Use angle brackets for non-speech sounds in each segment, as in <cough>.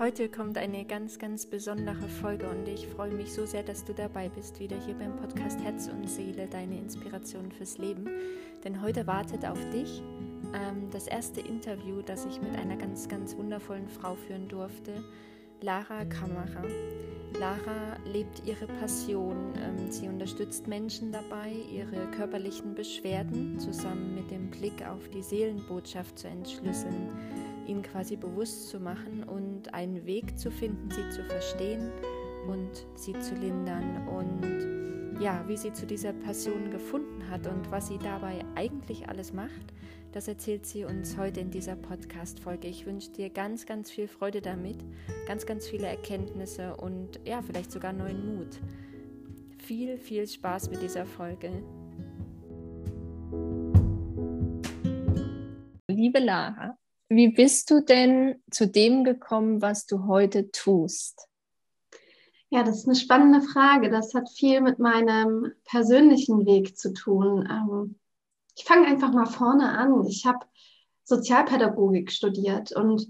Heute kommt eine ganz, ganz besondere Folge und ich freue mich so sehr, dass du dabei bist, wieder hier beim Podcast Herz und Seele, deine Inspiration fürs Leben. Denn heute wartet auf dich ähm, das erste Interview, das ich mit einer ganz, ganz wundervollen Frau führen durfte, Lara Kammerer. Lara lebt ihre Passion. Ähm, sie unterstützt Menschen dabei, ihre körperlichen Beschwerden zusammen mit dem Blick auf die Seelenbotschaft zu entschlüsseln ihnen quasi bewusst zu machen und einen Weg zu finden, sie zu verstehen und sie zu lindern. Und ja, wie sie zu dieser Passion gefunden hat und was sie dabei eigentlich alles macht, das erzählt sie uns heute in dieser Podcast-Folge. Ich wünsche dir ganz, ganz viel Freude damit, ganz, ganz viele Erkenntnisse und ja, vielleicht sogar neuen Mut. Viel, viel Spaß mit dieser Folge. Liebe Lara, wie bist du denn zu dem gekommen, was du heute tust? Ja, das ist eine spannende Frage. Das hat viel mit meinem persönlichen Weg zu tun. Ähm, ich fange einfach mal vorne an. Ich habe Sozialpädagogik studiert und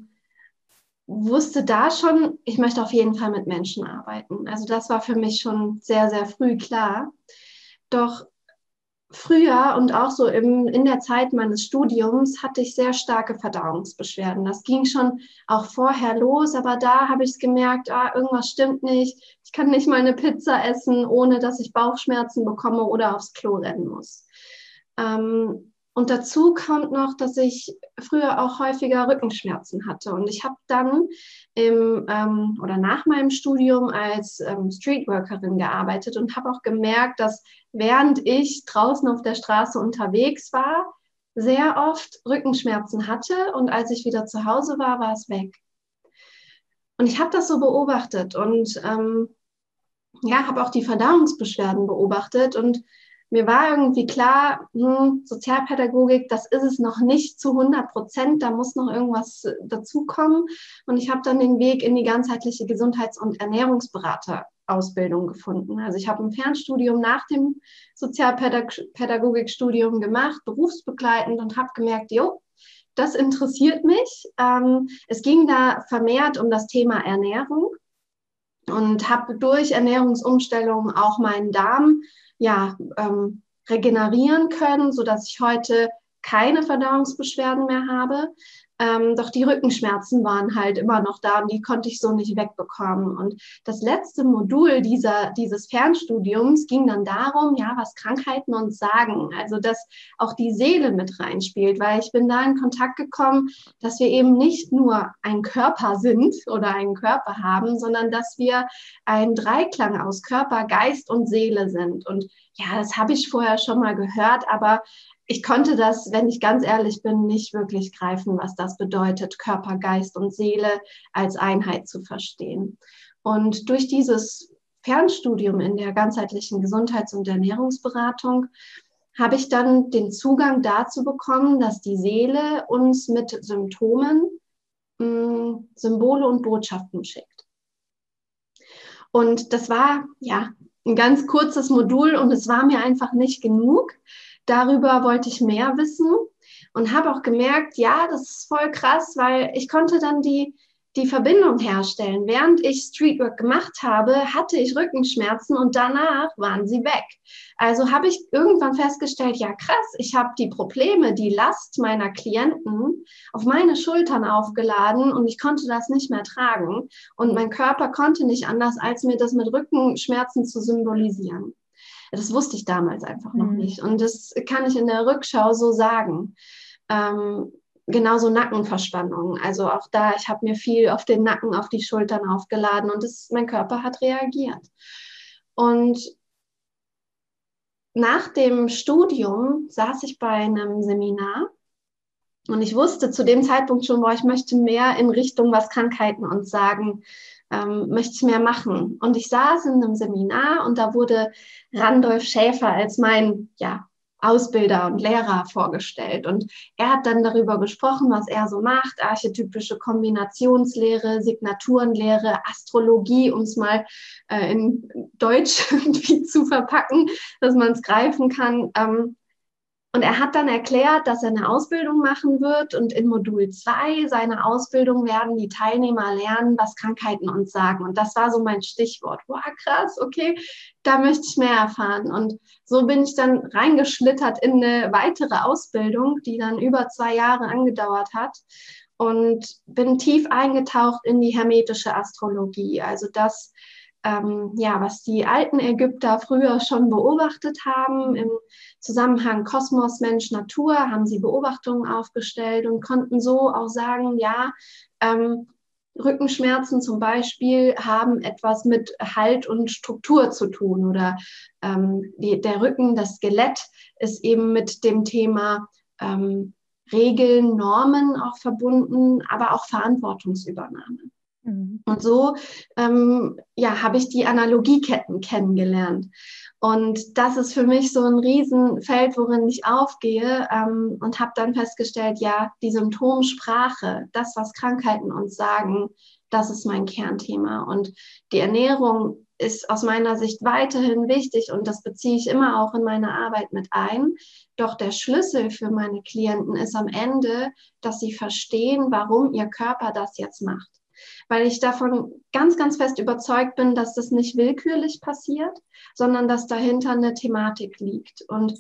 wusste da schon, ich möchte auf jeden Fall mit Menschen arbeiten. Also das war für mich schon sehr, sehr früh klar. Doch früher und auch so im, in der Zeit meines Studiums hatte ich sehr starke Verdauungsbeschwerden. Das ging schon auch vorher los, aber da habe ich gemerkt, ah, irgendwas stimmt nicht. Ich kann nicht mal eine Pizza essen, ohne dass ich Bauchschmerzen bekomme oder aufs Klo rennen muss. Ähm, und dazu kommt noch, dass ich früher auch häufiger Rückenschmerzen hatte. Und ich habe dann im ähm, oder nach meinem Studium als ähm, Streetworkerin gearbeitet und habe auch gemerkt, dass während ich draußen auf der Straße unterwegs war, sehr oft Rückenschmerzen hatte und als ich wieder zu Hause war, war es weg. Und ich habe das so beobachtet und ähm, ja, habe auch die Verdauungsbeschwerden beobachtet und mir war irgendwie klar, hm, Sozialpädagogik, das ist es noch nicht zu 100 Prozent, da muss noch irgendwas dazukommen. Und ich habe dann den Weg in die ganzheitliche Gesundheits- und Ernährungsberater Ausbildung gefunden. Also ich habe ein Fernstudium nach dem Sozialpädagogikstudium gemacht, berufsbegleitend und habe gemerkt, jo, das interessiert mich. Ähm, es ging da vermehrt um das Thema Ernährung und habe durch Ernährungsumstellung auch meinen Darm ja, ähm, regenerieren können, sodass ich heute keine Verdauungsbeschwerden mehr habe. Ähm, doch die Rückenschmerzen waren halt immer noch da und die konnte ich so nicht wegbekommen. Und das letzte Modul dieser, dieses Fernstudiums ging dann darum, ja, was Krankheiten uns sagen. Also, dass auch die Seele mit reinspielt, weil ich bin da in Kontakt gekommen, dass wir eben nicht nur ein Körper sind oder einen Körper haben, sondern dass wir ein Dreiklang aus Körper, Geist und Seele sind. Und ja, das habe ich vorher schon mal gehört, aber ich konnte das, wenn ich ganz ehrlich bin, nicht wirklich greifen, was das bedeutet, Körper, Geist und Seele als Einheit zu verstehen. Und durch dieses Fernstudium in der ganzheitlichen Gesundheits- und Ernährungsberatung habe ich dann den Zugang dazu bekommen, dass die Seele uns mit Symptomen mh, hm, Symbole und Botschaften schickt. Und das war ja ein ganz kurzes Modul und es war mir einfach nicht genug darüber wollte ich mehr wissen und habe auch gemerkt, ja, das ist voll krass, weil ich konnte dann die, die Verbindung herstellen. Während ich Streetwork gemacht habe, hatte ich Rückenschmerzen und danach waren sie weg. Also habe ich irgendwann festgestellt, ja krass, ich habe die Probleme, die Last meiner Klienten auf meine Schultern aufgeladen und ich konnte das nicht mehr tragen. Und mein Körper konnte nicht anders, als mir das mit Rückenschmerzen zu symbolisieren. Das wusste ich damals einfach noch mhm. nicht. Und das kann ich in der Rückschau so sagen. Ähm, genauso Nackenverspannungen. Also auch da, ich habe mir viel auf den Nacken, auf die Schultern aufgeladen und das, mein Körper hat reagiert. Und nach dem Studium saß ich bei einem Seminar und ich wusste zu dem Zeitpunkt schon, boah, ich möchte mehr in Richtung, was Krankheiten uns sagen, ähm, möchte ich mehr machen. Und ich saß in einem Seminar und da wurde Randolph Schäfer als mein ja, Ausbilder und Lehrer vorgestellt. Und er hat dann darüber gesprochen, was er so macht, archetypische Kombinationslehre, Signaturenlehre, Astrologie, um es mal äh, in Deutsch <laughs> zu verpacken, dass man es greifen kann. Ähm, und er hat dann erklärt, dass er eine Ausbildung machen wird und in Modul 2 seiner Ausbildung werden die Teilnehmer lernen, was Krankheiten uns sagen. Und das war so mein Stichwort. Boah, krass, okay, da möchte ich mehr erfahren. Und so bin ich dann reingeschlittert in eine weitere Ausbildung, die dann über zwei Jahre angedauert hat und bin tief eingetaucht in die hermetische Astrologie. Also das, ähm, ja, was die alten Ägypter früher schon beobachtet haben im Zusammenhang Kosmos, Mensch, Natur, haben sie Beobachtungen aufgestellt und konnten so auch sagen, ja, ähm, Rückenschmerzen zum Beispiel haben etwas mit Halt und Struktur zu tun oder ähm, die, der Rücken, das Skelett ist eben mit dem Thema ähm, Regeln, Normen auch verbunden, aber auch Verantwortungsübernahme. Mhm. Und so ähm, ja, habe ich die Analogieketten kennengelernt. Und das ist für mich so ein Riesenfeld, worin ich aufgehe ähm, und habe dann festgestellt, ja, die Symptomsprache, das, was Krankheiten uns sagen, das ist mein Kernthema. Und die Ernährung ist aus meiner Sicht weiterhin wichtig und das beziehe ich immer auch in meine Arbeit mit ein. Doch der Schlüssel für meine Klienten ist am Ende, dass sie verstehen, warum ihr Körper das jetzt macht weil ich davon ganz, ganz fest überzeugt bin, dass das nicht willkürlich passiert, sondern dass dahinter eine Thematik liegt. Und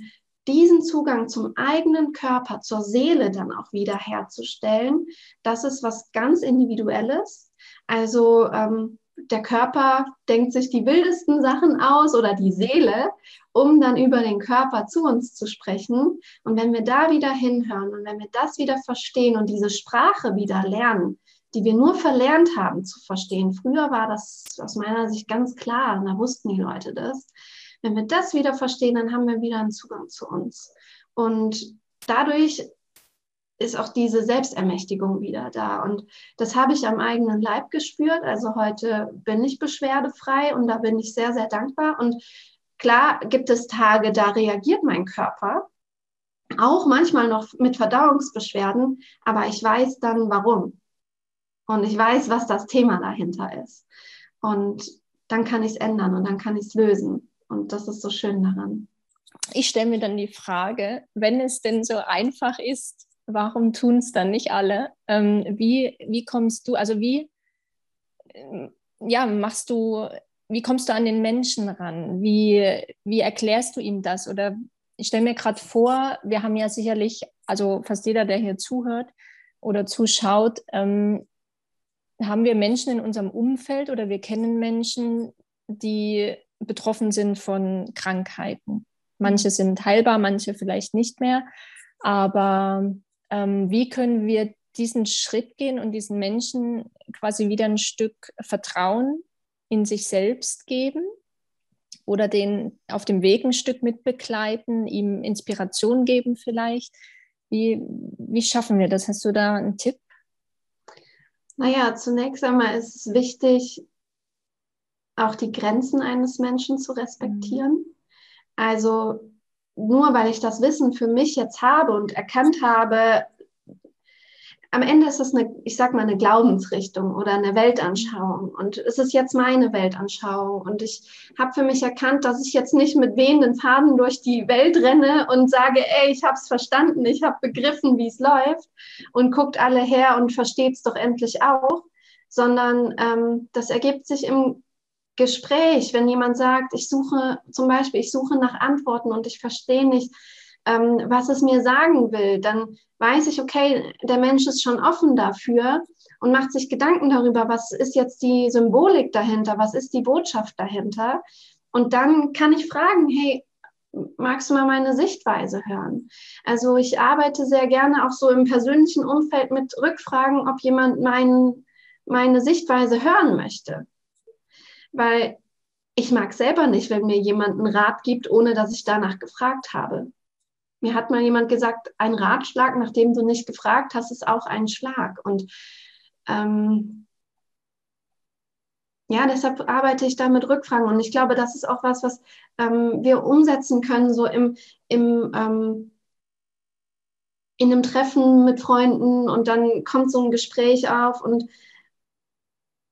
diesen Zugang zum eigenen Körper, zur Seele dann auch wieder herzustellen, das ist was ganz Individuelles. Also ähm, der Körper denkt sich die wildesten Sachen aus oder die Seele, um dann über den Körper zu uns zu sprechen. Und wenn wir da wieder hinhören und wenn wir das wieder verstehen und diese Sprache wieder lernen, die wir nur verlernt haben zu verstehen. Früher war das aus meiner Sicht ganz klar und da wussten die Leute das. Wenn wir das wieder verstehen, dann haben wir wieder einen Zugang zu uns. Und dadurch ist auch diese Selbstermächtigung wieder da. Und das habe ich am eigenen Leib gespürt. Also heute bin ich beschwerdefrei und da bin ich sehr, sehr dankbar. Und klar gibt es Tage, da reagiert mein Körper. Auch manchmal noch mit Verdauungsbeschwerden, aber ich weiß dann warum. Und ich weiß, was das Thema dahinter ist. Und dann kann ich es ändern und dann kann ich es lösen. Und das ist so schön daran. Ich stelle mir dann die Frage, wenn es denn so einfach ist, warum tun es dann nicht alle? Ähm, wie, wie kommst du, also wie, ähm, ja, machst du, wie kommst du an den Menschen ran? Wie, wie erklärst du ihm das? Oder ich stelle mir gerade vor, wir haben ja sicherlich, also fast jeder, der hier zuhört oder zuschaut, ähm, haben wir Menschen in unserem Umfeld oder wir kennen Menschen, die betroffen sind von Krankheiten. Manche mhm. sind heilbar, manche vielleicht nicht mehr. Aber ähm, wie können wir diesen Schritt gehen und diesen Menschen quasi wieder ein Stück Vertrauen in sich selbst geben oder den auf dem Weg ein Stück mitbegleiten, ihm Inspiration geben vielleicht? Wie, wie schaffen wir das? Hast du da einen Tipp? Naja, zunächst einmal ist es wichtig, auch die Grenzen eines Menschen zu respektieren. Mhm. Also nur weil ich das Wissen für mich jetzt habe und erkannt habe, am Ende ist es eine, ich sag mal, eine Glaubensrichtung oder eine Weltanschauung. Und es ist jetzt meine Weltanschauung. Und ich habe für mich erkannt, dass ich jetzt nicht mit wehenden Faden durch die Welt renne und sage, ey, ich habe es verstanden, ich habe begriffen, wie es läuft und guckt alle her und versteht es doch endlich auch, sondern ähm, das ergibt sich im Gespräch, wenn jemand sagt, ich suche zum Beispiel, ich suche nach Antworten und ich verstehe nicht, ähm, was es mir sagen will, dann weiß ich, okay, der Mensch ist schon offen dafür und macht sich Gedanken darüber, was ist jetzt die Symbolik dahinter, was ist die Botschaft dahinter. Und dann kann ich fragen, hey, magst du mal meine Sichtweise hören? Also ich arbeite sehr gerne auch so im persönlichen Umfeld mit Rückfragen, ob jemand mein, meine Sichtweise hören möchte. Weil ich mag selber nicht, wenn mir jemand einen Rat gibt, ohne dass ich danach gefragt habe. Mir hat mal jemand gesagt, ein Ratschlag, nachdem du nicht gefragt hast, ist auch ein Schlag. Und ähm, ja, deshalb arbeite ich da mit Rückfragen. Und ich glaube, das ist auch was, was ähm, wir umsetzen können, so im, im ähm, in einem Treffen mit Freunden und dann kommt so ein Gespräch auf und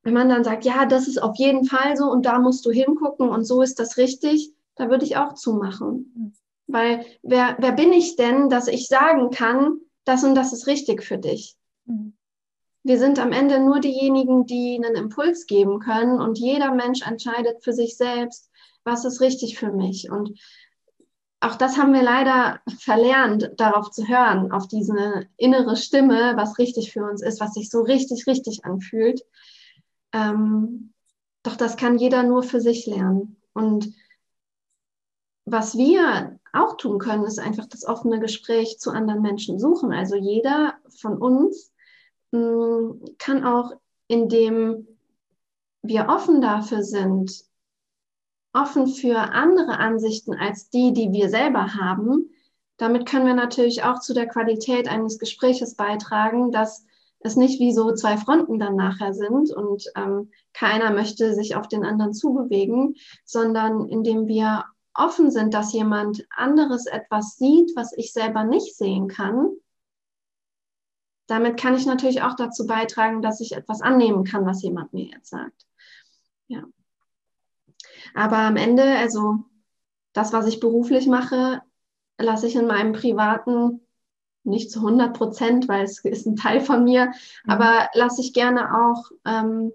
wenn man dann sagt, ja, das ist auf jeden Fall so und da musst du hingucken und so ist das richtig, da würde ich auch zumachen. Weil wer, wer bin ich denn, dass ich sagen kann, das und das ist richtig für dich? Mhm. Wir sind am Ende nur diejenigen, die einen Impuls geben können und jeder Mensch entscheidet für sich selbst, was ist richtig für mich. Und auch das haben wir leider verlernt, darauf zu hören, auf diese innere Stimme, was richtig für uns ist, was sich so richtig, richtig anfühlt. Ähm, doch das kann jeder nur für sich lernen. Und was wir auch tun können, ist einfach das offene Gespräch zu anderen Menschen suchen. Also jeder von uns mh, mm, kann auch, indem wir offen dafür sind, offen für andere Ansichten als die, die wir selber haben, damit können wir natürlich auch zu der Qualität eines Gespräches beitragen, dass es nicht wie so zwei Fronten dann nachher sind und ähm, keiner möchte sich auf den anderen zubewegen, sondern indem wir offen sind, dass jemand anderes etwas sieht, was ich selber nicht sehen kann, damit kann ich natürlich auch dazu beitragen, dass ich etwas annehmen kann, was jemand mir jetzt sagt. Ja. Aber am Ende, also das, was ich beruflich mache, lasse ich in meinem privaten nicht zu 100 Prozent, weil es ist ein Teil von mir, mhm. aber lasse ich gerne auch ähm,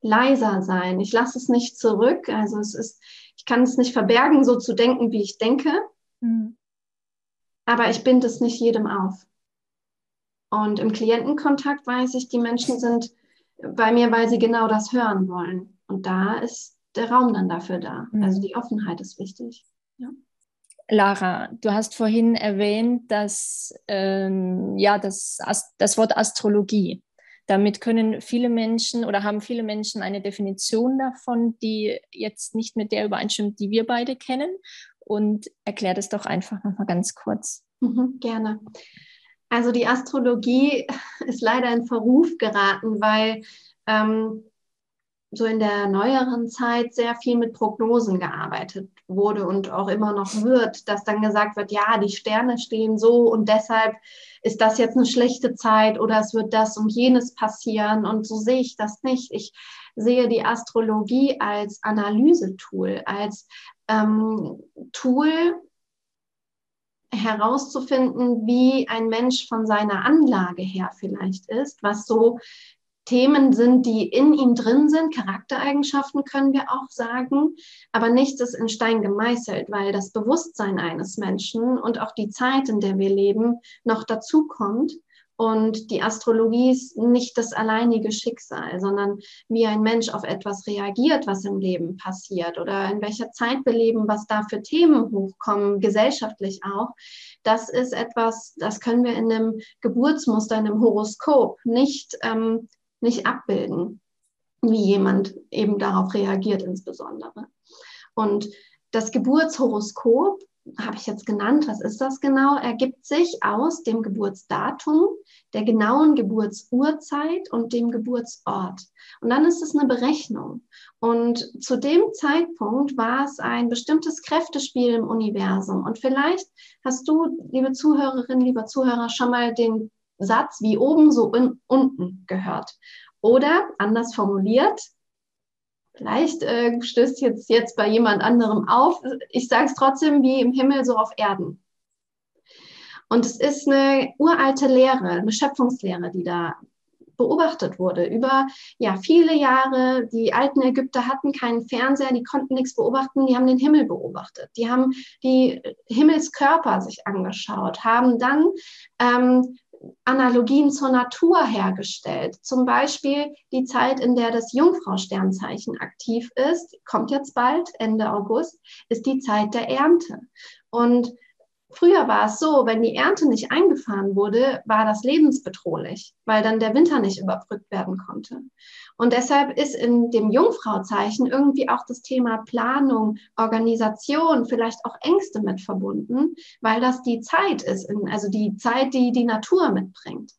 leiser sein. Ich lasse es nicht zurück. Also es ist, ich kann es nicht verbergen, so zu denken, wie ich denke. Mhm. Aber ich binde es nicht jedem auf. Und im Klientenkontakt weiß ich, die Menschen sind bei mir, weil sie genau das hören wollen. Und da ist der Raum dann dafür da. Mhm. Also die Offenheit ist wichtig. Ja. Lara, du hast vorhin erwähnt, dass ähm, ja das, das Wort Astrologie. Damit können viele Menschen oder haben viele Menschen eine Definition davon, die jetzt nicht mit der übereinstimmt, die wir beide kennen. Und erklär das doch einfach nochmal ganz kurz. Mhm, gerne. Also die Astrologie ist leider in Verruf geraten, weil ähm, so in der neueren Zeit sehr viel mit Prognosen gearbeitet wurde und auch immer noch wird, dass dann gesagt wird, ja, die Sterne stehen so und deshalb ist das jetzt eine schlechte Zeit oder es wird das und jenes passieren und so sehe ich das nicht. Ich sehe die Astrologie als Analysetool, als ähm, Tool herauszufinden, wie ein Mensch von seiner Anlage her vielleicht ist, was so Themen sind, die in ihm drin sind. Charaktereigenschaften können wir auch sagen. Aber nichts ist in Stein gemeißelt, weil das Bewusstsein eines Menschen und auch die Zeit, in der wir leben, noch dazu kommt. Und die Astrologie ist nicht das alleinige Schicksal, sondern wie ein Mensch auf etwas reagiert, was im Leben passiert oder in welcher Zeit wir leben, was da für Themen hochkommen, gesellschaftlich auch. Das ist etwas, das können wir in einem Geburtsmuster, in einem Horoskop nicht ähm, nicht abbilden, wie jemand eben darauf reagiert insbesondere. Und das Geburtshoroskop habe ich jetzt genannt, was ist das genau, ergibt sich aus dem Geburtsdatum, der genauen Geburtsurzeit und dem Geburtsort. Und dann ist es eine Berechnung. Und zu dem Zeitpunkt war es ein bestimmtes Kräftespiel im Universum. Und vielleicht hast du, liebe Zuhörerin, lieber Zuhörer, schon mal den Satz wie oben, so in, unten gehört. Oder anders formuliert, vielleicht äh, stößt jetzt, jetzt bei jemand anderem auf, ich sage es trotzdem wie im Himmel, so auf Erden. Und es ist eine uralte Lehre, eine Schöpfungslehre, die da beobachtet wurde über ja viele Jahre. Die alten Ägypter hatten keinen Fernseher, die konnten nichts beobachten, die haben den Himmel beobachtet, die haben die Himmelskörper sich angeschaut, haben dann ähm, Analogien zur Natur hergestellt. Zum Beispiel die Zeit, in der das Jungfrau-Sternzeichen aktiv ist, kommt jetzt bald, Ende August, ist die Zeit der Ernte. Und Früher war es so, wenn die Ernte nicht eingefahren wurde, war das lebensbedrohlich, weil dann der Winter nicht überbrückt werden konnte. Und deshalb ist in dem Jungfrauzeichen irgendwie auch das Thema Planung, Organisation, vielleicht auch Ängste mit verbunden, weil das die Zeit ist, also die Zeit, die die Natur mitbringt.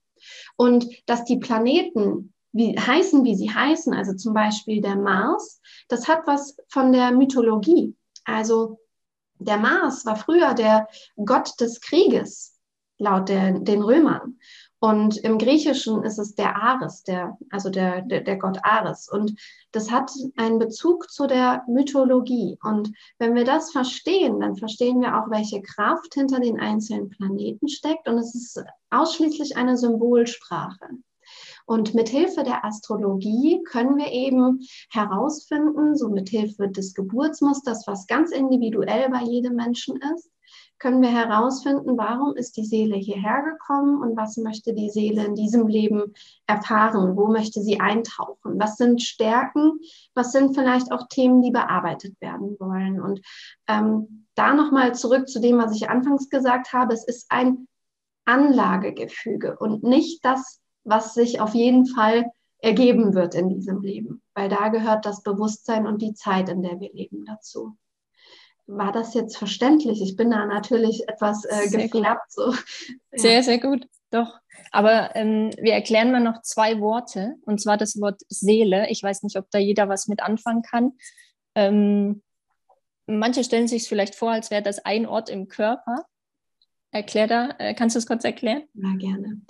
Und dass die Planeten wie heißen, wie sie heißen, also zum Beispiel der Mars, das hat was von der Mythologie. Also der Mars war früher der Gott des Krieges, laut der, den Römern. Und im Griechischen ist es der Ares, der, also der, der, der Gott Ares. Und das hat einen Bezug zu der Mythologie. Und wenn wir das verstehen, dann verstehen wir auch, welche Kraft hinter den einzelnen Planeten steckt. Und es ist ausschließlich eine Symbolsprache. Und mit Hilfe der Astrologie können wir eben herausfinden, so mit Hilfe des Geburtsmusters, was ganz individuell bei jedem Menschen ist, können wir herausfinden, warum ist die Seele hierher gekommen und was möchte die Seele in diesem Leben erfahren, wo möchte sie eintauchen, was sind Stärken, was sind vielleicht auch Themen, die bearbeitet werden wollen. Und ähm, da nochmal zurück zu dem, was ich anfangs gesagt habe, es ist ein Anlagegefüge und nicht das, was sich auf jeden Fall ergeben wird in diesem Leben, weil da gehört das Bewusstsein und die Zeit, in der wir leben, dazu war das jetzt verständlich? Ich bin da natürlich etwas äh, geflappt. So. Sehr, sehr gut, doch. Aber ähm, wir erklären mal noch zwei Worte, und zwar das Wort Seele. Ich weiß nicht, ob da jeder was mit anfangen kann. Ähm, manche stellen sich es vielleicht vor, als wäre das ein Ort im Körper. Erklär da, äh, kannst du es kurz erklären? Ja, gerne.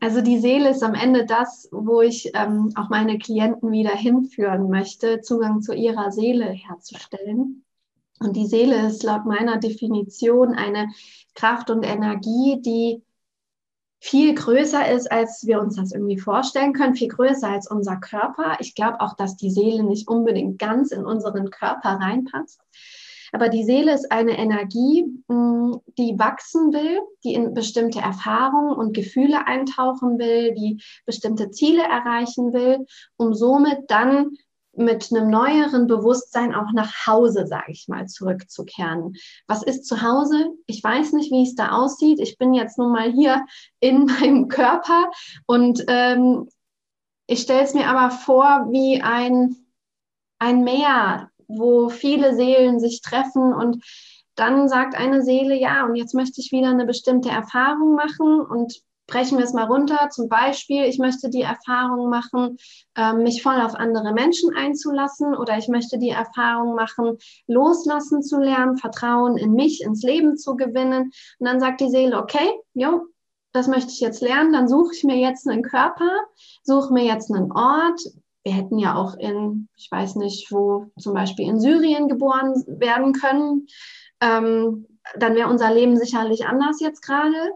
Also die Seele ist am Ende das, wo ich ähm, auch meine Klienten wieder hinführen möchte, Zugang zu ihrer Seele herzustellen. Und die Seele ist laut meiner Definition eine Kraft und Energie, die viel größer ist, als wir uns das irgendwie vorstellen können, viel größer als unser Körper. Ich glaube auch, dass die Seele nicht unbedingt ganz in unseren Körper reinpasst. Aber die Seele ist eine Energie, mm, die wachsen will, die in bestimmte Erfahrungen und Gefühle eintauchen will, die bestimmte Ziele erreichen will, um somit dann mit einem neueren Bewusstsein auch nach Hause, sage ich mal, zurückzukehren. Was ist zu Hause? Ich weiß nicht, wie es da aussieht. Ich bin jetzt nun mal hier in <laughs> meinem Körper und ähm, ich stelle es mir aber vor wie ein, ein Meer, wo viele Seelen sich treffen und dann sagt eine Seele, ja, und jetzt möchte ich wieder eine bestimmte Erfahrung machen und brechen wir es mal runter. Zum Beispiel, ich möchte die Erfahrung machen, ähm, mich voll auf andere Menschen einzulassen oder ich möchte die Erfahrung machen, loslassen zu lernen, Vertrauen in mich, ins Leben zu gewinnen. Und dann sagt die Seele, okay, jo, das möchte ich jetzt lernen, dann suche ich mir jetzt einen Körper, suche mir jetzt einen Ort. Wir hätten ja auch in, ich weiß nicht, wo zum Beispiel in Syrien geboren werden können. Ähm, dann wäre unser Leben sicherlich anders jetzt gerade.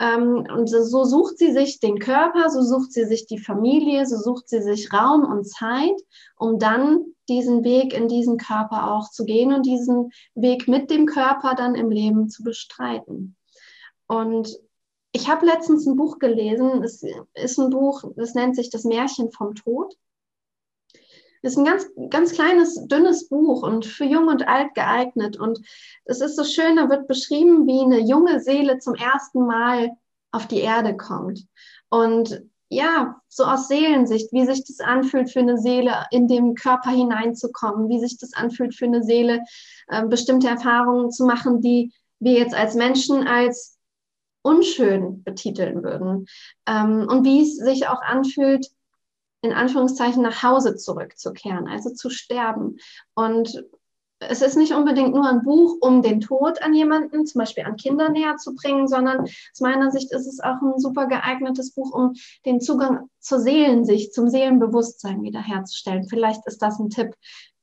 Ähm, und so sucht sie sich den Körper, so sucht sie sich die Familie, so sucht sie sich Raum und Zeit, um dann diesen Weg in diesen Körper auch zu gehen und diesen Weg mit dem Körper dann im Leben zu bestreiten. Und ich habe letztens ein Buch gelesen, es ist ein Buch, das nennt sich Das Märchen vom Tod. Ist ein ganz, ganz kleines, dünnes Buch und für jung und alt geeignet. Und es ist so schön, da wird beschrieben, wie eine junge Seele zum ersten Mal auf die Erde kommt. Und ja, so aus Seelensicht, wie sich das anfühlt für eine Seele, in den Körper hineinzukommen, wie sich das anfühlt für eine Seele, äh, bestimmte Erfahrungen zu machen, die wir jetzt als Menschen als unschön betiteln würden. Ähm, und wie es sich auch anfühlt, in Anführungszeichen nach Hause zurückzukehren, also zu sterben. Und es ist nicht unbedingt nur ein Buch, um den Tod an jemanden, zum Beispiel an Kinder näher zu bringen, sondern aus meiner Sicht ist es auch ein super geeignetes Buch, um den Zugang zur Seelensicht, zum Seelenbewusstsein wiederherzustellen. Vielleicht ist das ein Tipp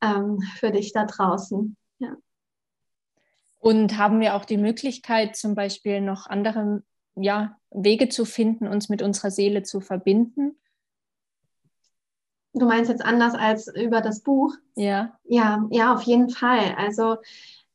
ähm, für dich da draußen. Ja. Und haben wir auch die Möglichkeit, zum Beispiel noch andere ja, Wege zu finden, uns mit unserer Seele zu verbinden? Du meinst jetzt anders als über das Buch? Ja. Ja, ja, auf jeden Fall. Also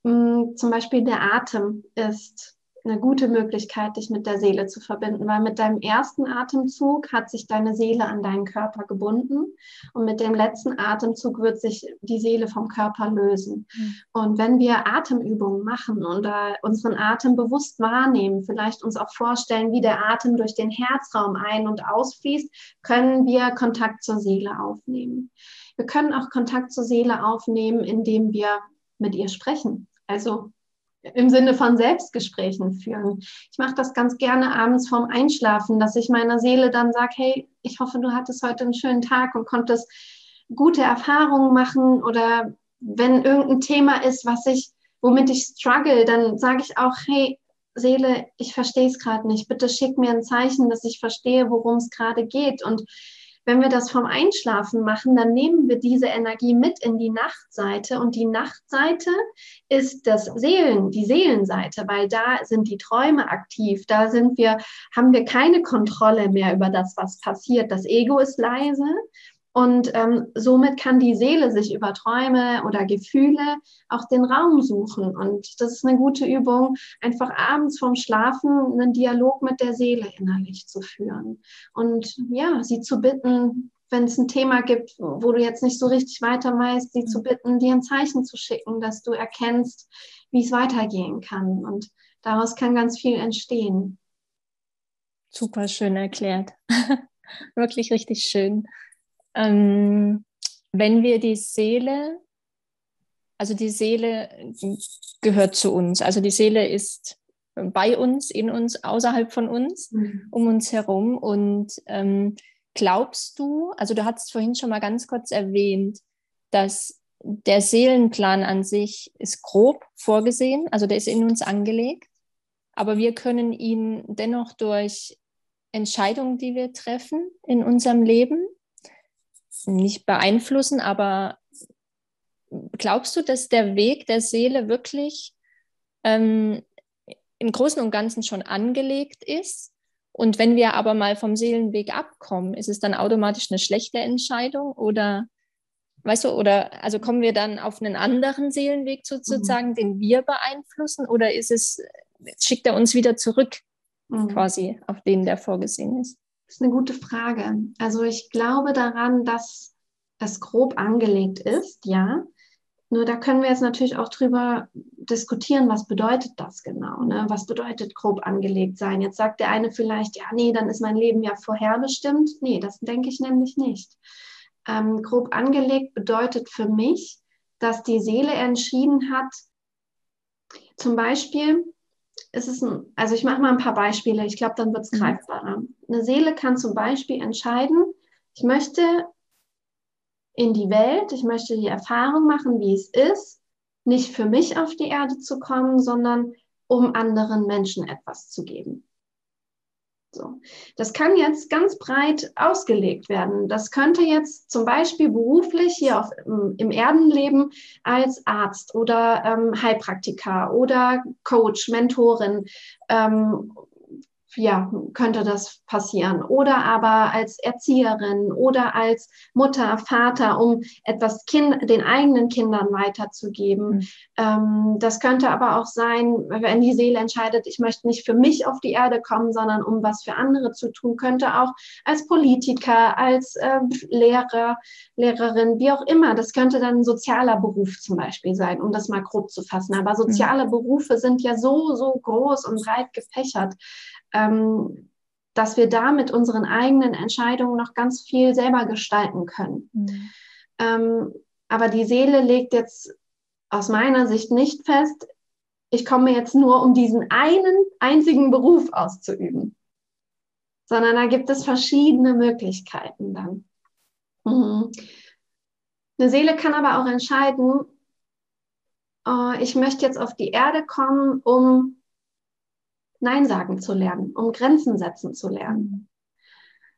mh, mm, zum Beispiel der Atem ist eine gute Möglichkeit, dich mit der Seele zu verbinden, weil mit deinem ersten Atemzug hat sich deine Seele an deinen Körper gebunden und mit dem letzten Atemzug wird sich die Seele vom Körper lösen. Mhm. Und wenn wir Atemübungen machen und unseren Atem bewusst wahrnehmen, vielleicht uns auch vorstellen, wie der Atem durch den Herzraum ein- und ausfließt, können wir Kontakt zur Seele aufnehmen. Wir können auch Kontakt zur Seele aufnehmen, indem wir mit ihr sprechen. Also im Sinne von Selbstgesprächen führen. Ich mache das ganz gerne abends vorm Einschlafen, dass ich meiner Seele dann sage, hey, ich hoffe, du hattest heute einen schönen Tag und konntest gute Erfahrungen machen oder wenn irgendein Thema ist, was ich, womit ich struggle, dann sage ich auch, hey, Seele, ich verstehe es gerade nicht. Bitte schick mir ein Zeichen, dass ich verstehe, worum es gerade geht. Und wenn wir das vom Einschlafen machen, dann nehmen wir diese Energie mit in die Nachtseite und die Nachtseite ist das Seelen, die Seelenseite, weil da sind die Träume aktiv, da sind wir, haben wir keine Kontrolle mehr über das, was passiert. Das Ego ist leise und ähm, somit kann die Seele sich über Träume oder Gefühle auch den Raum suchen. Und das ist eine gute Übung, einfach abends vorm Schlafen einen Dialog mit der Seele innerlich zu führen. Und ja, sie zu bitten, wenn es ein Thema gibt, wo du jetzt nicht so richtig weiter weißt, sie zu bitten, dir ein Zeichen zu schicken, dass du erkennst, wie es weitergehen kann. Und daraus kann ganz viel entstehen. Super schön erklärt. <laughs> Wirklich richtig schön ähm, wenn wir die Seele, also die Seele gehört zu uns, also die Seele ist bei uns, in uns, außerhalb von uns, mhm. um uns herum. Und ähm, glaubst du, also du hattest vorhin schon mal ganz kurz erwähnt, dass der Seelenplan an sich ist grob vorgesehen, also der ist in uns angelegt, aber wir können ihn dennoch durch Entscheidungen, die wir treffen in unserem Leben, nicht beeinflussen, aber glaubst du, dass der Weg der Seele wirklich ähm, im Großen und Ganzen schon angelegt ist? Und wenn wir aber mal vom Seelenweg abkommen, ist es dann automatisch eine schlechte Entscheidung oder weißt du, oder also kommen wir dann auf einen anderen Seelenweg sozusagen, mhm. den wir beeinflussen, oder ist es, schickt er uns wieder zurück mhm. quasi auf den, der vorgesehen ist? Das ist eine gute Frage. Also ich glaube daran, dass es grob angelegt ist, ja. Nur da können wir jetzt natürlich auch drüber diskutieren, was bedeutet das genau? Ne? Was bedeutet grob angelegt sein? Jetzt sagt der eine vielleicht, ja, nee, dann ist mein Leben ja vorherbestimmt. Nee, das denke ich nämlich nicht. Ähm, grob angelegt bedeutet für mich, dass die Seele entschieden hat, zum Beispiel, ist es ein, also ich mache mal ein paar Beispiele, ich glaube, dann wird es mhm. greifbarer. Eine Seele kann zum Beispiel entscheiden, ich möchte in die Welt, ich möchte die Erfahrung machen, wie es ist, nicht für mich auf die Erde zu kommen, sondern um anderen Menschen etwas zu geben. So. Das kann jetzt ganz breit ausgelegt werden. Das könnte jetzt zum Beispiel beruflich hier auf, im Erdenleben als Arzt oder ähm, Heilpraktiker oder Coach, Mentorin ähm, ja, könnte das passieren. Oder aber als Erzieherin oder als Mutter, Vater, um etwas kind, den eigenen Kindern weiterzugeben. Mhm. Ähm, das könnte aber auch sein, wenn die Seele entscheidet, ich möchte nicht für mich auf die Erde kommen, sondern um was für andere zu tun, könnte auch als Politiker, als äh, Lehrer, Lehrerin, wie auch immer. Das könnte dann ein sozialer Beruf zum Beispiel sein, um das mal grob zu fassen. Aber soziale mhm. Berufe sind ja so, so groß und breit gefächert ähm, dass wir da mit unseren eigenen Entscheidungen noch ganz viel selber gestalten können. Mhm. Ähm, aber die Seele legt jetzt aus meiner Sicht nicht fest, ich komme jetzt nur, um diesen einen einzigen Beruf auszuüben, sondern da gibt es verschiedene Möglichkeiten dann. Mhm. Eine Seele kann aber auch entscheiden, oh, ich möchte jetzt auf die Erde kommen, um Nein sagen zu lernen, um Grenzen setzen zu lernen.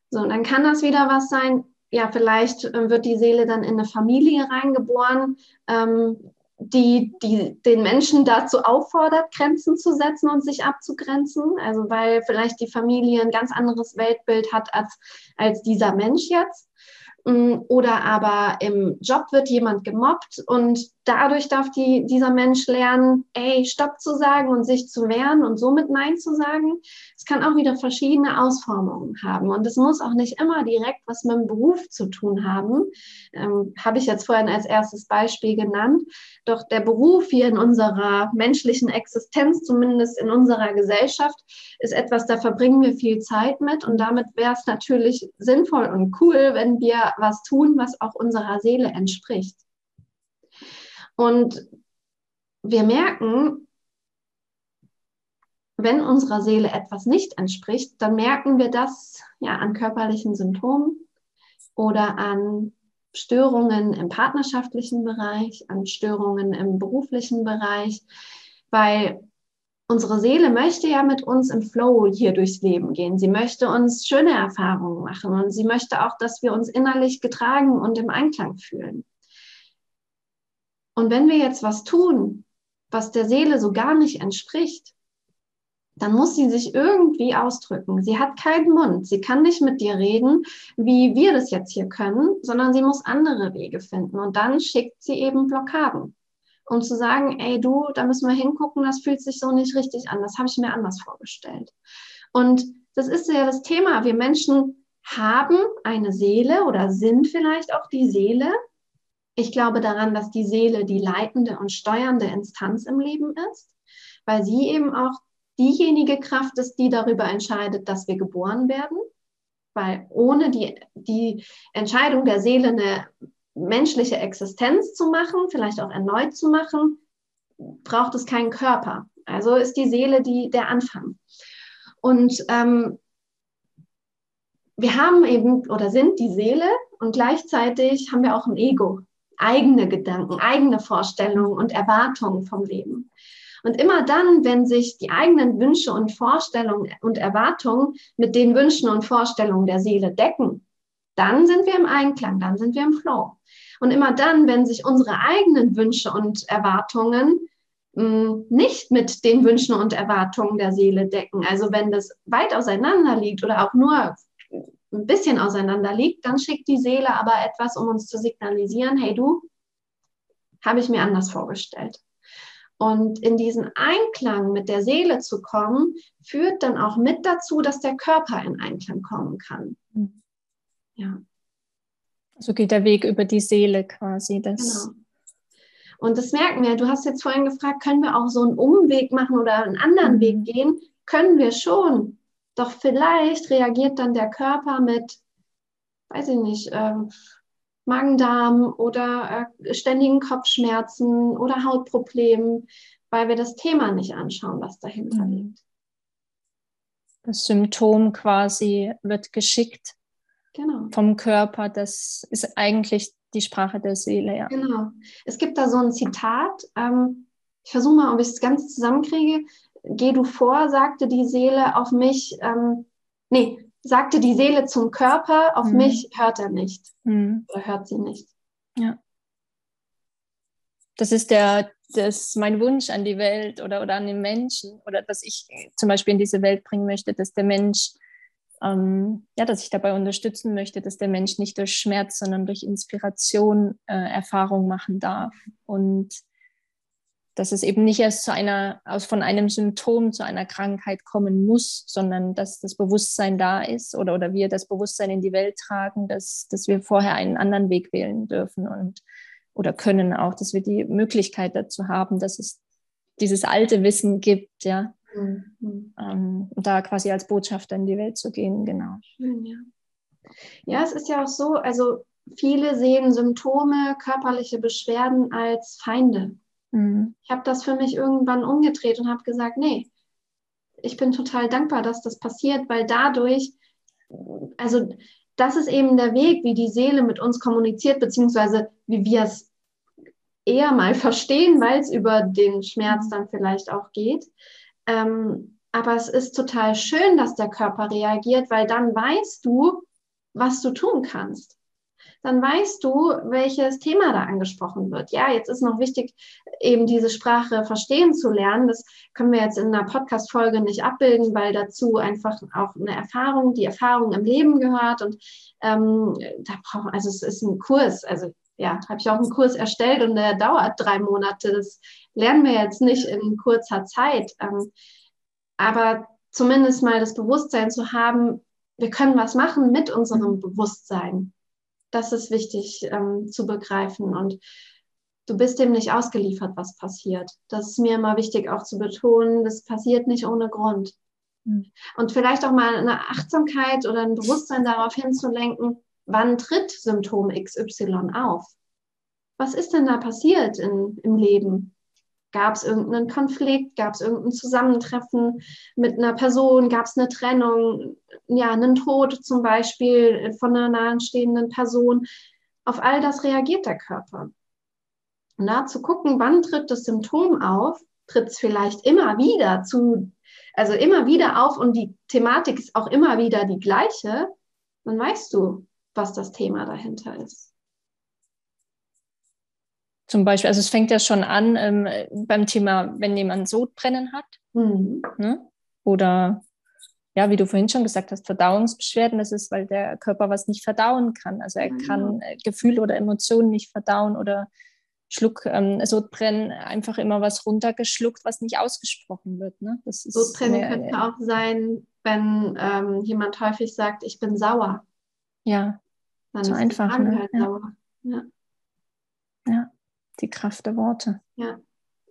So, und dann kann das wieder was sein, ja, vielleicht äh, wird die Seele dann in eine Familie reingeboren, ähm, die, die den Menschen dazu auffordert, Grenzen zu setzen und sich abzugrenzen. Also weil vielleicht die Familie ein ganz anderes Weltbild hat als, als dieser Mensch jetzt. Mm, oder aber im Job wird jemand gemobbt und dadurch darf die, dieser Mensch lernen, ey, Stopp zu sagen und sich zu wehren und somit Nein zu sagen. Es kann auch wieder verschiedene Ausformungen haben und es muss auch nicht immer direkt was mit dem Beruf zu tun haben. Ähm, Habe ich jetzt vorhin als erstes Beispiel genannt. Doch der Beruf hier in unserer menschlichen Existenz, zumindest in unserer Gesellschaft, ist etwas, da verbringen wir viel Zeit mit und damit wäre es natürlich sinnvoll und cool, wenn wir was tun, was auch unserer Seele entspricht. Und wir merken, wenn unserer Seele etwas nicht entspricht, dann merken wir das ja an körperlichen Symptomen oder an Störungen im partnerschaftlichen Bereich, an Störungen im beruflichen Bereich, weil unsere Seele möchte ja mit uns im Flow hier durchs Leben gehen. Sie möchte uns schöne Erfahrungen machen und sie möchte auch, dass wir uns innerlich getragen und im Einklang fühlen. Und wenn wir jetzt was tun, was der Seele so gar nicht entspricht, dann muss sie sich irgendwie ausdrücken. Sie hat keinen Mund. Sie kann nicht mit dir reden, wie wir das jetzt hier können, sondern sie muss andere Wege finden. Und dann schickt sie eben Blockaden um zu sagen, ey du, da müssen wir hingucken, das fühlt sich so nicht richtig an, das habe ich mir anders vorgestellt. Und das ist ja das Thema, wir Menschen haben eine Seele oder sind vielleicht auch die Seele. Ich glaube daran, dass die Seele die leitende und steuernde Instanz im Leben ist, weil sie eben auch diejenige Kraft ist, die darüber entscheidet, dass wir geboren werden. Weil ohne die, die Entscheidung der Seele eine menschliche Existenz zu machen, vielleicht auch erneut zu machen, braucht es keinen Körper. Also ist die Seele die, der Anfang. Und ähm, wir haben eben oder sind die Seele und gleichzeitig haben wir auch ein Ego, eigene Gedanken, eigene Vorstellungen und Erwartungen vom Leben. Und immer dann, wenn sich die eigenen Wünsche und Vorstellungen und Erwartungen mit den Wünschen und Vorstellungen der Seele decken, dann sind wir im Einklang, dann sind wir im Flow. Und immer dann, wenn sich unsere eigenen Wünsche und Erwartungen mh, hm, nicht mit den Wünschen und Erwartungen der Seele decken, also wenn das weit auseinander liegt oder auch nur ein bisschen auseinander liegt, dann schickt die Seele aber etwas, um uns zu signalisieren, hey du, habe ich mir anders vorgestellt. Und in diesen Einklang mit der Seele zu kommen, führt dann auch mit dazu, dass der Körper in Einklang kommen kann. Mhm. Ja. So geht der Weg über die Seele quasi. Das genau. Und das merken wir. Du hast jetzt vorhin gefragt, können wir auch so einen Umweg machen oder einen anderen mhm. Weg gehen? Können wir schon. Doch vielleicht reagiert dann der Körper mit, weiß ich nicht, äh, Magen-Darm oder äh, ständigen Kopfschmerzen oder Hautproblemen, weil wir das Thema nicht anschauen, was dahinter mhm. liegt. Das Symptom quasi wird geschickt Genau. Vom Körper, das ist eigentlich die Sprache der Seele, ja. Genau. Es gibt da so ein Zitat, ähm, ich versuche mal, ob ich es ganz zusammenkriege. Geh du vor, sagte die Seele auf mich, ähm, nee, sagte die Seele zum Körper, auf mhm. mich hört er nicht. Mhm. Oder hört sie nicht. Ja. Das ist der, das mein Wunsch an die Welt oder, oder an den Menschen oder dass ich zum Beispiel in diese Welt bringen möchte, dass der Mensch ähm, ja, dass ich dabei unterstützen möchte, dass der Mensch nicht durch Schmerz, sondern durch Inspiration äh, Erfahrung machen darf. Und dass es eben nicht erst zu einer, aus von einem Symptom zu einer Krankheit kommen muss, sondern dass das Bewusstsein da ist oder, oder wir das Bewusstsein in die Welt tragen, dass, dass wir vorher einen anderen Weg wählen dürfen und oder können auch, dass wir die Möglichkeit dazu haben, dass es dieses alte Wissen gibt, ja, Mhm. Ähm, da quasi als Botschafter in die Welt zu gehen, genau. Schön, ja. Ja, es ist ja auch so, also viele sehen Symptome, körperliche Beschwerden als Feinde. Mhm. Ich habe das für mich irgendwann umgedreht und habe gesagt, nee, ich bin total dankbar, dass das passiert, weil dadurch, also das ist eben der Weg, wie die Seele mit uns kommuniziert, beziehungsweise wie wir es eher mal <laughs> verstehen, weil es über den Schmerz dann vielleicht auch geht. Ähm, aber es ist total schön, dass der Körper reagiert, weil dann weißt du, was du tun kannst. Dann weißt du, welches Thema da angesprochen wird. Ja, jetzt ist noch wichtig, eben diese Sprache verstehen zu lernen. Das können wir jetzt in einer Podcast-Folge nicht abbilden, weil dazu einfach auch eine Erfahrung, die Erfahrung im Leben gehört. Und ähm, da brauchen, also es ist ein Kurs, also ja, habe ich auch einen Kurs erstellt und der dauert drei Monate. Das lernen wir jetzt nicht in kurzer Zeit. Ähm, aber zumindest mal das Bewusstsein zu haben, wir können was machen mit unserem Bewusstsein. Das ist wichtig ähm, zu begreifen. Und du bist dem nicht ausgeliefert, was passiert. Das ist mir immer wichtig auch zu betonen, das passiert nicht ohne Grund. Mhm. Und vielleicht auch mal eine Achtsamkeit oder ein Bewusstsein darauf hinzulenken, wann tritt Symptom XY auf? Was ist denn da passiert in, im Leben? Gab es irgendeinen Konflikt? Gab es irgendein Zusammentreffen mit einer Person? Gab es eine Trennung? Ja, einen Tod zum Beispiel von einer nahestehenden Person? Auf all das reagiert der Körper. Und da zu gucken, wann tritt das Symptom auf tritt es vielleicht immer wieder zu, also immer wieder auf und die Thematik ist auch immer wieder die gleiche, dann weißt du, was das Thema dahinter ist. Zum Beispiel, also es fängt ja schon an ähm, beim Thema, wenn jemand Sodbrennen hat. Mhm. Ne? Oder ja, wie du vorhin schon gesagt hast, Verdauungsbeschwerden, das ist, weil der Körper was nicht verdauen kann. Also er mhm. kann äh, Gefühle oder Emotionen nicht verdauen oder Schluck, ähm, Sodbrennen einfach immer was runtergeschluckt, was nicht ausgesprochen wird. Ne? Das Sodbrennen mehr, könnte auch sein, wenn ähm, jemand häufig sagt, ich bin sauer. Ja, dann so ist einfach. Ne? Halt ja. sauer. Ja. Die Kraft der Worte. Ja,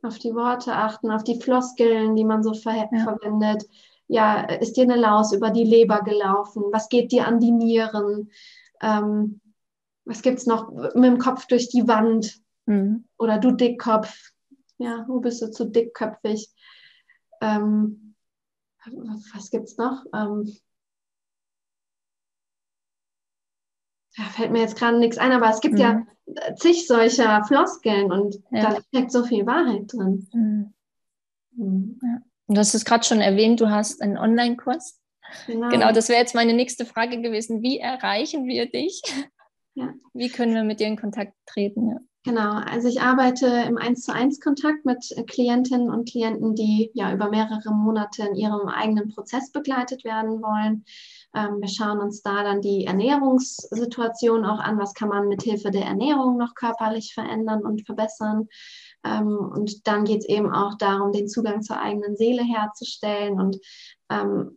auf die Worte achten, auf die Floskeln, die man so ver ja. verwendet. Ja, ist dir eine Laus über die Leber gelaufen? Was geht dir an die Nieren? Ähm, was gibt es noch mit dem Kopf durch die Wand? Mhm. Oder du Dickkopf. Ja, wo bist du zu dickköpfig? Ähm, was es noch? Ähm, da fällt mir jetzt gerade nichts ein, aber es gibt mhm. ja zig solcher Floskeln und ja. da steckt so viel Wahrheit drin. Mhm. Mhm. Ja. Du hast es gerade schon erwähnt, du hast einen Online-Kurs. Genau. genau, das wäre jetzt meine nächste Frage gewesen. Wie erreichen wir dich? Ja. Wie können wir mit dir in Kontakt treten? Genau, also ich arbeite im 1 zu 1 Kontakt mit Klientinnen und Klienten, die ja über mehrere Monate in ihrem eigenen Prozess begleitet werden wollen. Ähm, wir schauen uns da dann die Ernährungssituation auch an, was kann man mit Hilfe der Ernährung noch körperlich verändern und verbessern. Ähm, und dann geht es eben auch darum, den Zugang zur eigenen Seele herzustellen. Und ähm,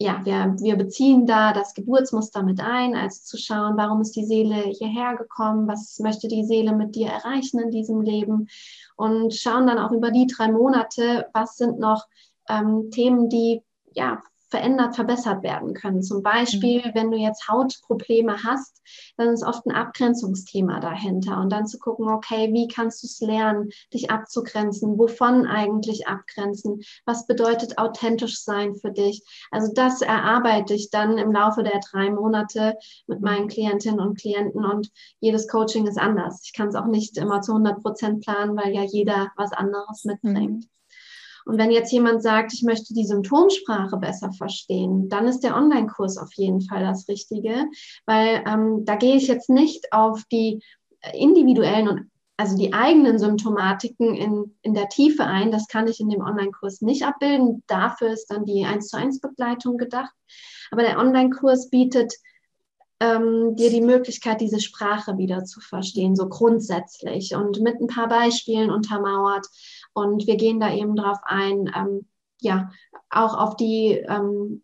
ja, wir, wir beziehen da das Geburtsmuster mit ein, als zu schauen, warum ist die Seele hierher gekommen, was möchte die Seele mit dir erreichen in diesem Leben? Und schauen dann auch über die drei Monate, was sind noch ähm, Themen, die ja verändert, verbessert werden können. Zum Beispiel, mhm. wenn du jetzt Hautprobleme hast, dann ist oft ein Abgrenzungsthema dahinter. Und dann zu gucken, okay, wie kannst du es lernen, dich abzugrenzen? Wovon eigentlich abgrenzen? Was bedeutet authentisch sein für dich? Also das erarbeite ich dann im Laufe der drei Monate mit meinen Klientinnen und Klienten. Und jedes Coaching ist anders. Ich kann es auch nicht immer zu 100 Prozent planen, weil ja jeder was anderes mitbringt. Mhm. Und wenn jetzt jemand sagt, ich möchte die Symptomsprache besser verstehen, dann ist der Online-Kurs auf jeden Fall das Richtige, weil ähm, da gehe ich jetzt nicht auf die individuellen und also die eigenen Symptomatiken in, in der Tiefe ein. Das kann ich in dem Online-Kurs nicht abbilden. Dafür ist dann die 1 zu 1 Begleitung gedacht. Aber der Online-Kurs bietet ähm, dir die Möglichkeit, diese Sprache wieder zu verstehen, so grundsätzlich und mit ein paar Beispielen untermauert. Und wir gehen da eben drauf ein, ähm, ja, auch auf die, ähm,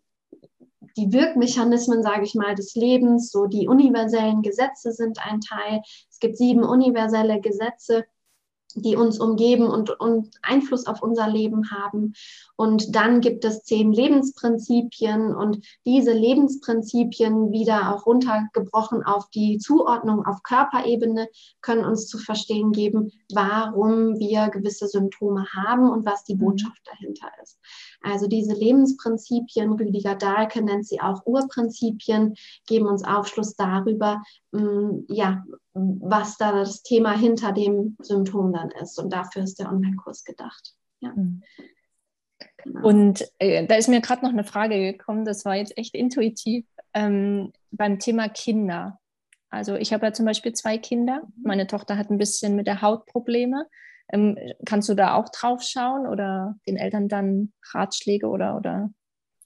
die Wirkmechanismen, sage ich mal, des Lebens. So die universellen Gesetze sind ein Teil. Es gibt sieben universelle Gesetze, die uns umgeben und, und Einfluss auf unser Leben haben. Und dann gibt es zehn Lebensprinzipien und diese Lebensprinzipien wieder auch runtergebrochen auf die Zuordnung auf Körperebene können uns zu verstehen geben, warum wir gewisse Symptome haben und was die mhm. Botschaft dahinter ist. Also diese Lebensprinzipien, Rüdiger Dahlke nennt sie auch Urprinzipien, geben uns Aufschluss darüber, ja, was da das Thema hinter dem Symptom dann ist. Und dafür ist der Online-Kurs gedacht. Ja. Mhm. Genau. Und äh, da ist mir gerade noch eine Frage gekommen, das war jetzt echt intuitiv, ähm, beim Thema Kinder. Also ich habe ja zum Beispiel zwei Kinder. Mhm. Meine Tochter hat ein bisschen mit der Haut Probleme. Ähm, kannst du da auch drauf schauen oder den Eltern dann Ratschläge oder, oder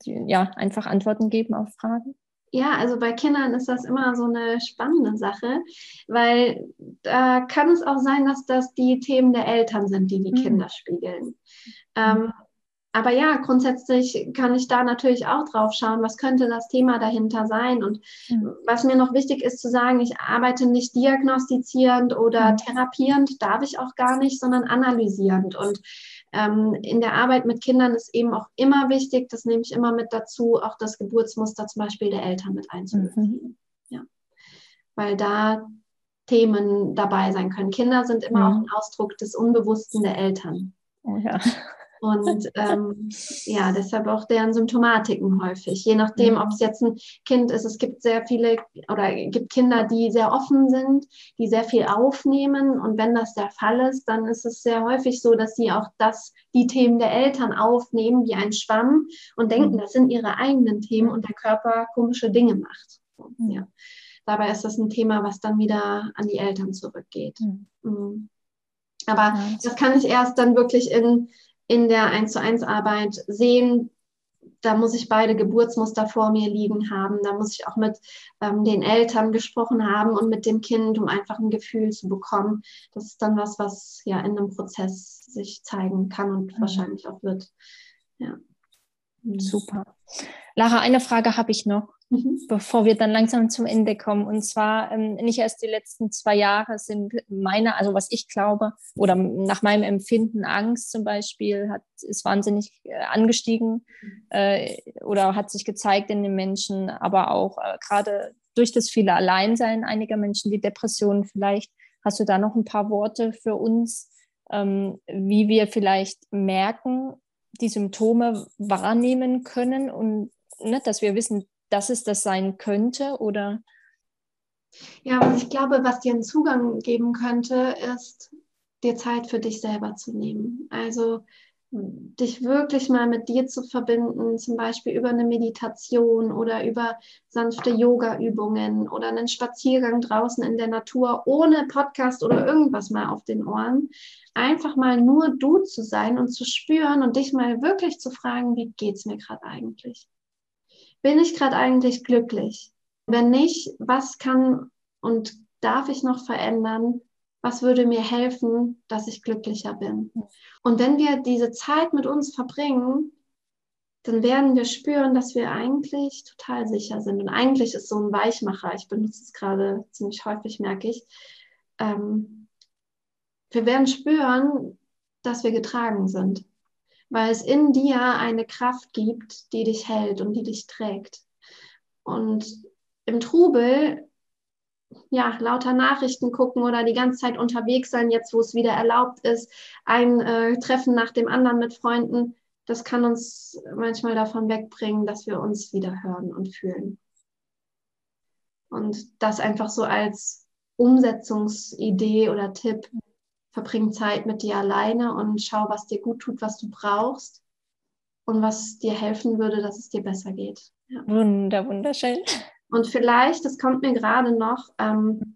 ja, einfach Antworten geben auf Fragen? Ja, also bei Kindern ist das immer so eine spannende Sache, weil da kann es auch sein, dass das die Themen der Eltern sind, die die mhm. Kinder spiegeln. Ähm, aber ja, grundsätzlich kann ich da natürlich auch drauf schauen, was könnte das Thema dahinter sein. Und mhm. was mir noch wichtig ist zu sagen, ich arbeite nicht diagnostizierend oder mhm. therapierend, darf ich auch gar nicht, sondern analysierend. Und ähm, in der Arbeit mit Kindern ist eben auch immer wichtig, das nehme ich immer mit dazu, auch das Geburtsmuster zum Beispiel der Eltern mit einzubeziehen. Mhm. Ja. Weil da Themen dabei sein können. Kinder sind immer mhm. auch ein Ausdruck des Unbewussten der Eltern. Oh ja. Und <laughs> ähm, ja, deshalb auch deren Symptomatiken häufig. Je nachdem, ob es jetzt ein Kind ist. Es gibt sehr viele oder gibt Kinder, die sehr offen sind, die sehr viel aufnehmen. Und wenn das der Fall ist, dann ist es sehr häufig so, dass sie auch das, die Themen der Eltern aufnehmen wie ein Schwamm und denken, das sind ihre eigenen Themen und der Körper komische Dinge macht. Ja. Dabei ist das ein Thema, was dann wieder an die Eltern zurückgeht. Mhm. Aber das kann ich erst dann wirklich in in der 1 zu 1 Arbeit sehen, da muss ich beide Geburtsmuster vor mir liegen haben. Da muss ich auch mit ähm, den Eltern gesprochen haben und mit dem Kind, um einfach ein Gefühl zu bekommen. Das ist dann was, was ja in einem Prozess sich zeigen kann und mhm. wahrscheinlich auch wird. Ja. Super. Lara, eine Frage habe ich noch. Mhm. bevor wir dann langsam zum Ende kommen. Und zwar ähm, nicht erst die letzten zwei Jahre sind meine, also was ich glaube, oder nach meinem Empfinden, Angst zum Beispiel, hat, ist wahnsinnig äh, angestiegen äh, oder hat sich gezeigt in den Menschen, aber auch äh, gerade durch das viele Alleinsein einiger Menschen, die Depressionen vielleicht. Hast du da noch ein paar Worte für uns, ähm, wie wir vielleicht merken, die Symptome wahrnehmen können und ne, dass wir wissen, dass es das sein könnte oder? Ja, was ich glaube, was dir einen Zugang geben könnte, ist, dir Zeit für dich selber zu nehmen. Also dich wirklich mal mit dir zu verbinden, zum Beispiel über eine Meditation oder über sanfte Yoga-Übungen oder einen Spaziergang draußen in der Natur ohne Podcast oder irgendwas mal auf den Ohren. Einfach mal nur du zu sein und zu spüren und dich mal wirklich zu fragen, wie geht es mir gerade eigentlich? bin ich gerade eigentlich glücklich? Wenn nicht, was kann und darf ich noch verändern? Was würde mir helfen, dass ich glücklicher bin? Und wenn wir diese Zeit mit uns verbringen, dann werden wir spüren, dass wir eigentlich total sicher sind. Und eigentlich ist so ein Weichmacher, ich benutze es gerade ziemlich häufig, merke ich, ähm, wir werden spüren, dass wir getragen sind weil es in dir eine Kraft gibt, die dich hält und die dich trägt. Und im Trubel, ja, lauter Nachrichten gucken oder die ganze Zeit unterwegs sein, jetzt wo es wieder erlaubt ist, ein äh, Treffen nach dem anderen mit Freunden, das kann uns manchmal davon wegbringen, dass wir uns wieder hören und fühlen. Und das einfach so als Umsetzungsidee oder Tipp, verbring Zeit mit dir alleine und schau, was dir gut tut, was du brauchst und was dir helfen würde, dass es dir besser geht. Ja. Wunder, wunderschön. Und vielleicht, das kommt mir gerade noch, ähm,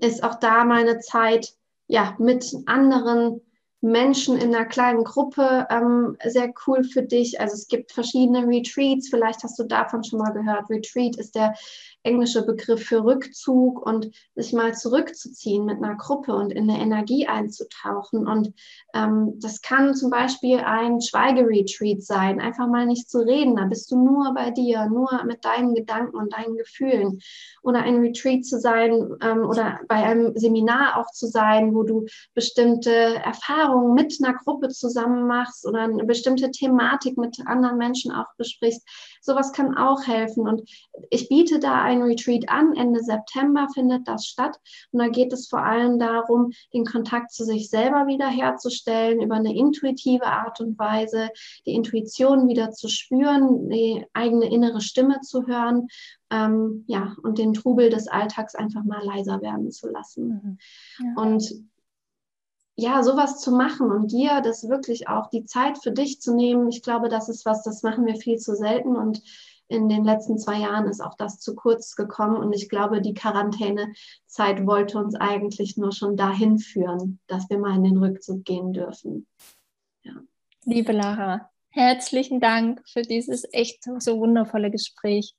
ist auch da meine Zeit ja mit anderen Menschen in einer kleinen Gruppe ähm, sehr cool für dich. Also es gibt verschiedene Retreats, vielleicht hast du davon schon mal gehört. Retreat ist der englische Begriff für Rückzug und sich mal zurückzuziehen mit einer Gruppe und in eine Energie einzutauchen. Und ähm, das kann zum Beispiel ein Schweigeretreat sein, einfach mal nicht zu reden. Da bist du nur bei dir, nur mit deinen Gedanken und deinen Gefühlen. Oder ein Retreat zu sein ähm, oder bei einem Seminar auch zu sein, wo du bestimmte Erfahrungen mit einer Gruppe zusammen machst oder eine bestimmte Thematik mit anderen Menschen auch besprichst. Sowas kann auch helfen. Und ich biete da ein Retreat an. Ende September findet das statt. Und da geht es vor allem darum, den Kontakt zu sich selber wiederherzustellen, über eine intuitive Art und Weise, die Intuition wieder zu spüren, die eigene innere Stimme zu hören. Ähm, ja, und den Trubel des Alltags einfach mal leiser werden zu lassen. Mhm. Ja. Und ja, sowas zu machen und dir das wirklich auch die Zeit für dich zu nehmen, ich glaube, das ist was, das machen wir viel zu selten und in den letzten zwei Jahren ist auch das zu kurz gekommen und ich glaube, die Quarantänezeit wollte uns eigentlich nur schon dahin führen, dass wir mal in den Rückzug gehen dürfen. Ja. Liebe Lara, herzlichen Dank für dieses echt so wundervolle Gespräch.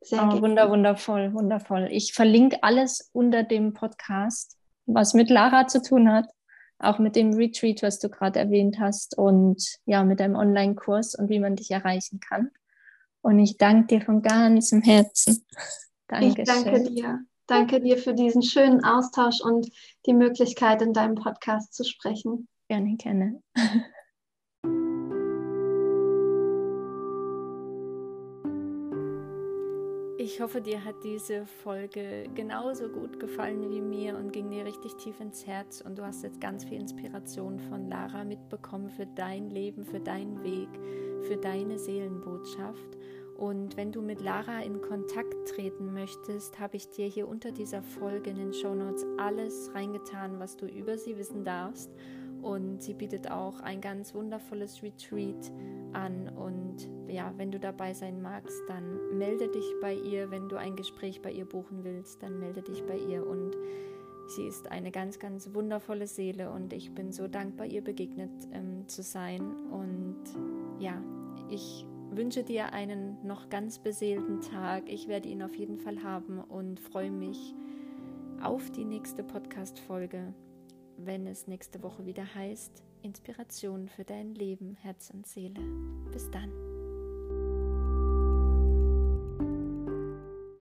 Sehr oh, wunder, wundervoll, wundervoll. Ich verlinke alles unter dem Podcast, was mit Lara zu tun hat auch mit dem Retreat, was du gerade erwähnt hast und ja, mit deinem Online-Kurs und wie man dich erreichen kann. Und ich danke dir von ganzem Herzen. Dankeschön. Ich danke dir. Danke dir für diesen schönen Austausch und die Möglichkeit, in deinem Podcast zu sprechen. Gerne, gerne. <laughs> Ich hoffe, dir hat diese Folge genauso gut gefallen wie mir und ging dir richtig tief ins Herz und du hast jetzt ganz viel Inspiration von Lara mitbekommen für dein Leben, für deinen Weg, für deine Seelenbotschaft. Und wenn du mit Lara in Kontakt treten möchtest, habe ich dir hier unter dieser Folge in den Show Notes alles reingetan, was du über sie wissen darfst. Und sie bietet auch ein ganz wundervolles Retreat an. Und ja, wenn du dabei sein magst, dann melde dich bei ihr. Wenn du ein Gespräch bei ihr buchen willst, dann melde dich bei ihr. Und sie ist eine ganz, ganz wundervolle Seele und ich bin so dankbar, ihr begegnet ähm, zu sein. Und ja, ich wünsche dir einen noch ganz beseelten Tag. Ich werde ihn auf jeden Fall haben und freue mich auf die nächste Podcast-Folge wenn es nächste Woche wieder heißt, Inspiration für dein Leben, Herz und Seele. Bis dann.